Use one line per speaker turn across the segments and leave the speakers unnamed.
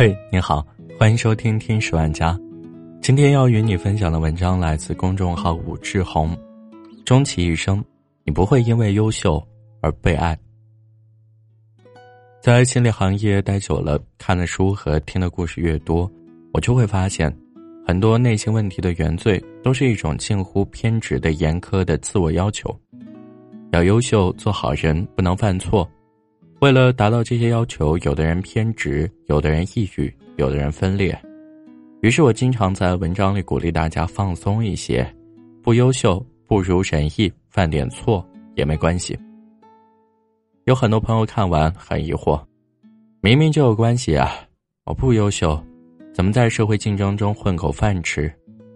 嘿，你好，欢迎收听《听十万家》。今天要与你分享的文章来自公众号武志红。终其一生，你不会因为优秀而被爱。在心理行业待久了，看的书和听的故事越多，我就会发现，很多内心问题的原罪都是一种近乎偏执的严苛的自我要求。要优秀，做好人，不能犯错。为了达到这些要求，有的人偏执，有的人抑郁，有的人分裂。于是我经常在文章里鼓励大家放松一些，不优秀不如人意，犯点错也没关系。有很多朋友看完很疑惑：明明就有关系啊！我不优秀，怎么在社会竞争中混口饭吃？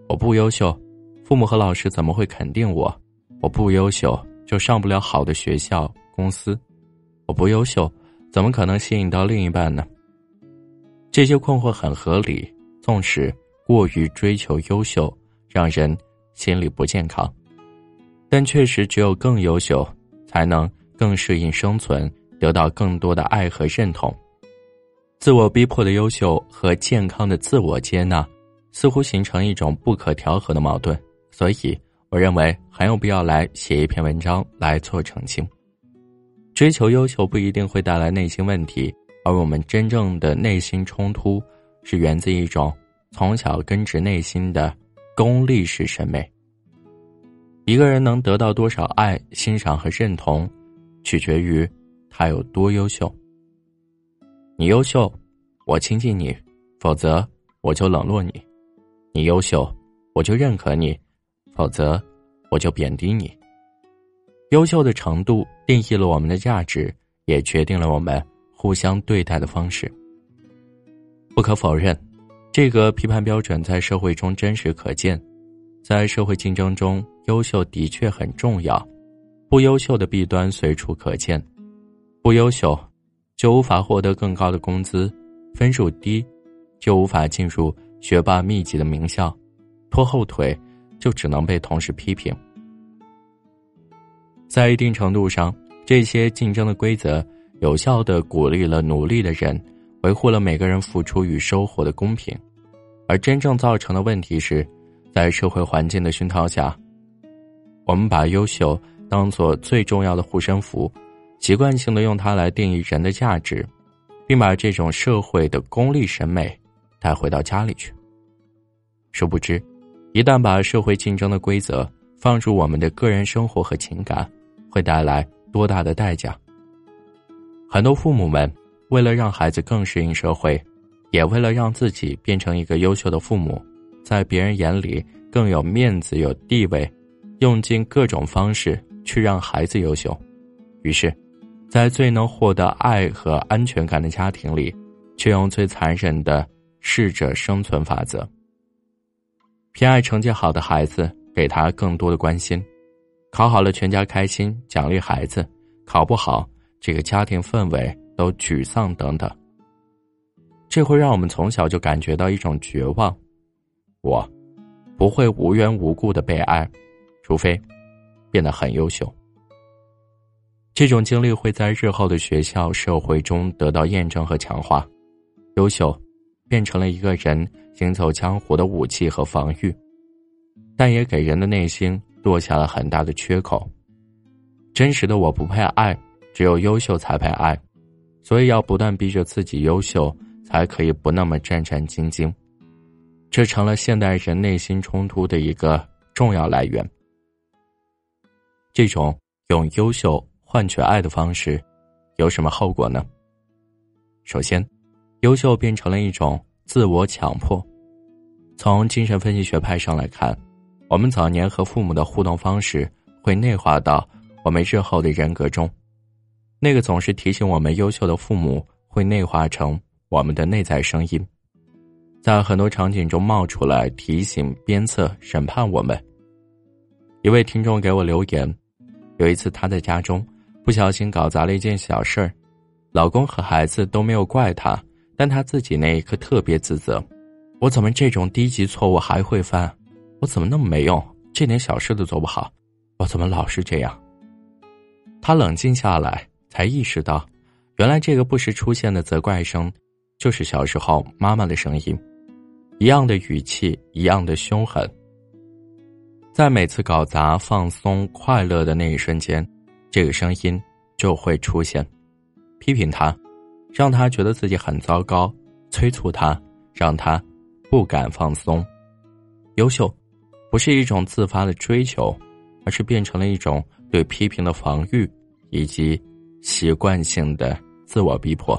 我不优秀，父母和老师怎么会肯定我？我不优秀，就上不了好的学校、公司。我不优秀，怎么可能吸引到另一半呢？这些困惑很合理，纵使过于追求优秀，让人心理不健康，但确实只有更优秀，才能更适应生存，得到更多的爱和认同。自我逼迫的优秀和健康的自我接纳，似乎形成一种不可调和的矛盾。所以，我认为很有必要来写一篇文章来做澄清。追求优秀不一定会带来内心问题，而我们真正的内心冲突，是源自一种从小根植内心的功利式审美。一个人能得到多少爱、欣赏和认同，取决于他有多优秀。你优秀，我亲近你；否则，我就冷落你。你优秀，我就认可你；否则，我就贬低你。优秀的程度定义了我们的价值，也决定了我们互相对待的方式。不可否认，这个批判标准在社会中真实可见。在社会竞争中，优秀的确很重要，不优秀的弊端随处可见。不优秀，就无法获得更高的工资；分数低，就无法进入学霸密集的名校；拖后腿，就只能被同事批评。在一定程度上，这些竞争的规则有效的鼓励了努力的人，维护了每个人付出与收获的公平。而真正造成的问题是，在社会环境的熏陶下，我们把优秀当做最重要的护身符，习惯性的用它来定义人的价值，并把这种社会的功利审美带回到家里去。殊不知，一旦把社会竞争的规则放入我们的个人生活和情感，会带来多大的代价？很多父母们为了让孩子更适应社会，也为了让自己变成一个优秀的父母，在别人眼里更有面子、有地位，用尽各种方式去让孩子优秀。于是，在最能获得爱和安全感的家庭里，却用最残忍的适者生存法则，偏爱成绩好的孩子，给他更多的关心。考好了，全家开心，奖励孩子；考不好，这个家庭氛围都沮丧等等。这会让我们从小就感觉到一种绝望：我不会无缘无故的被爱，除非变得很优秀。这种经历会在日后的学校、社会中得到验证和强化，优秀变成了一个人行走江湖的武器和防御，但也给人的内心。落下了很大的缺口。真实的我不配爱，只有优秀才配爱，所以要不断逼着自己优秀，才可以不那么战战兢兢。这成了现代人内心冲突的一个重要来源。这种用优秀换取爱的方式，有什么后果呢？首先，优秀变成了一种自我强迫。从精神分析学派上来看。我们早年和父母的互动方式会内化到我们日后的人格中，那个总是提醒我们优秀的父母会内化成我们的内在声音，在很多场景中冒出来提醒、鞭策、审判我们。一位听众给我留言，有一次他在家中不小心搞砸了一件小事儿，老公和孩子都没有怪他，但他自己那一刻特别自责：我怎么这种低级错误还会犯？我怎么那么没用？这点小事都做不好，我怎么老是这样？他冷静下来，才意识到，原来这个不时出现的责怪声，就是小时候妈妈的声音，一样的语气，一样的凶狠。在每次搞砸、放松、快乐的那一瞬间，这个声音就会出现，批评他，让他觉得自己很糟糕；催促他，让他不敢放松。优秀，不是一种自发的追求，而是变成了一种对批评的防御，以及习惯性的自我逼迫。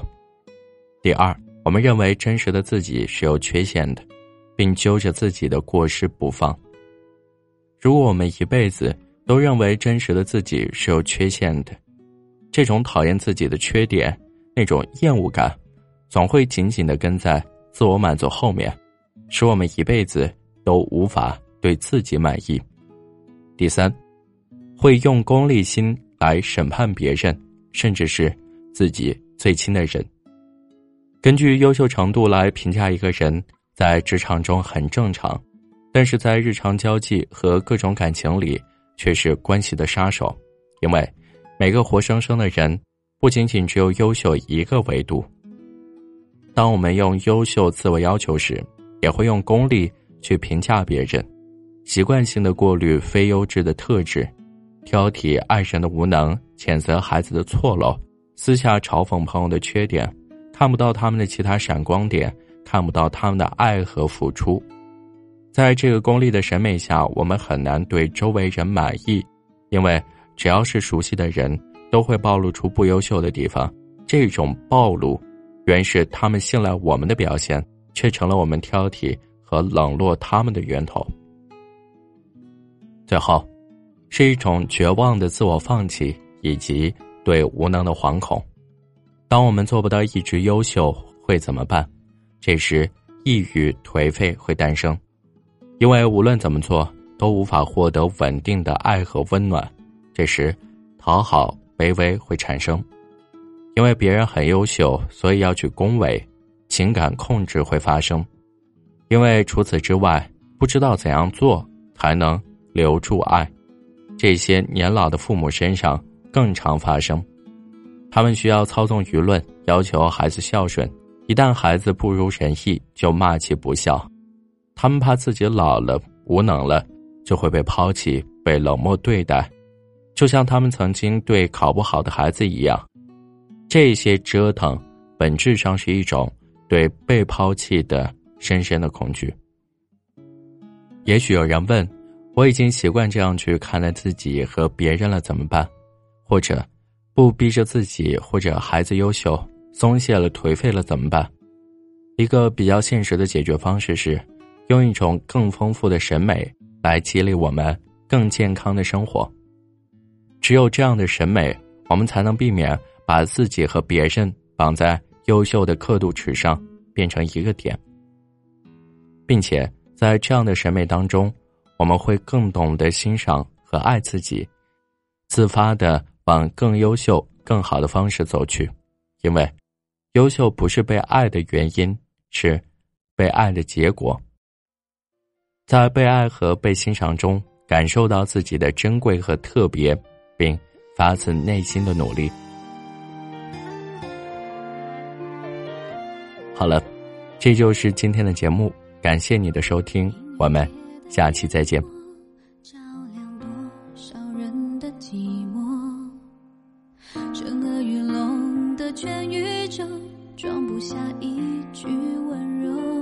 第二，我们认为真实的自己是有缺陷的，并揪着自己的过失不放。如果我们一辈子都认为真实的自己是有缺陷的，这种讨厌自己的缺点，那种厌恶感，总会紧紧的跟在自我满足后面，使我们一辈子都无法对自己满意。第三，会用功利心来审判别人，甚至是自己最亲的人。根据优秀程度来评价一个人，在职场中很正常。但是在日常交际和各种感情里，却是关系的杀手，因为每个活生生的人，不仅仅只有优秀一个维度。当我们用优秀自我要求时，也会用功利去评价别人，习惯性的过滤非优质的特质，挑剔爱人的无能，谴责孩子的错漏，私下嘲讽朋友的缺点，看不到他们的其他闪光点，看不到他们的爱和付出。在这个功利的审美下，我们很难对周围人满意，因为只要是熟悉的人，都会暴露出不优秀的地方。这种暴露，原是他们信赖我们的表现，却成了我们挑剔和冷落他们的源头。最后，是一种绝望的自我放弃以及对无能的惶恐。当我们做不到一直优秀，会怎么办？这时，抑郁、颓废会诞生。因为无论怎么做都无法获得稳定的爱和温暖，这时，讨好、卑微会产生。因为别人很优秀，所以要去恭维，情感控制会发生。因为除此之外，不知道怎样做才能留住爱，这些年老的父母身上更常发生。他们需要操纵舆论，要求孩子孝顺，一旦孩子不如人意，就骂其不孝。他们怕自己老了、无能了，就会被抛弃、被冷漠对待，就像他们曾经对考不好的孩子一样。这些折腾，本质上是一种对被抛弃的深深的恐惧。也许有人问：我已经习惯这样去看待自己和别人了，怎么办？或者，不逼着自己或者孩子优秀，松懈了、颓废了怎么办？一个比较现实的解决方式是。用一种更丰富的审美来激励我们更健康的生活。只有这样的审美，我们才能避免把自己和别人绑在优秀的刻度尺上，变成一个点。并且在这样的审美当中，我们会更懂得欣赏和爱自己，自发的往更优秀、更好的方式走去。因为，优秀不是被爱的原因，是被爱的结果。在被爱和被欣赏中，感受到自己的珍贵和特别，并发自内心的努力。好了，这就是今天的节目，感谢你的收听，我们下期再见。照亮多少人的寂寞，沉鹅鱼龙的全宇宙，装不下一句温柔。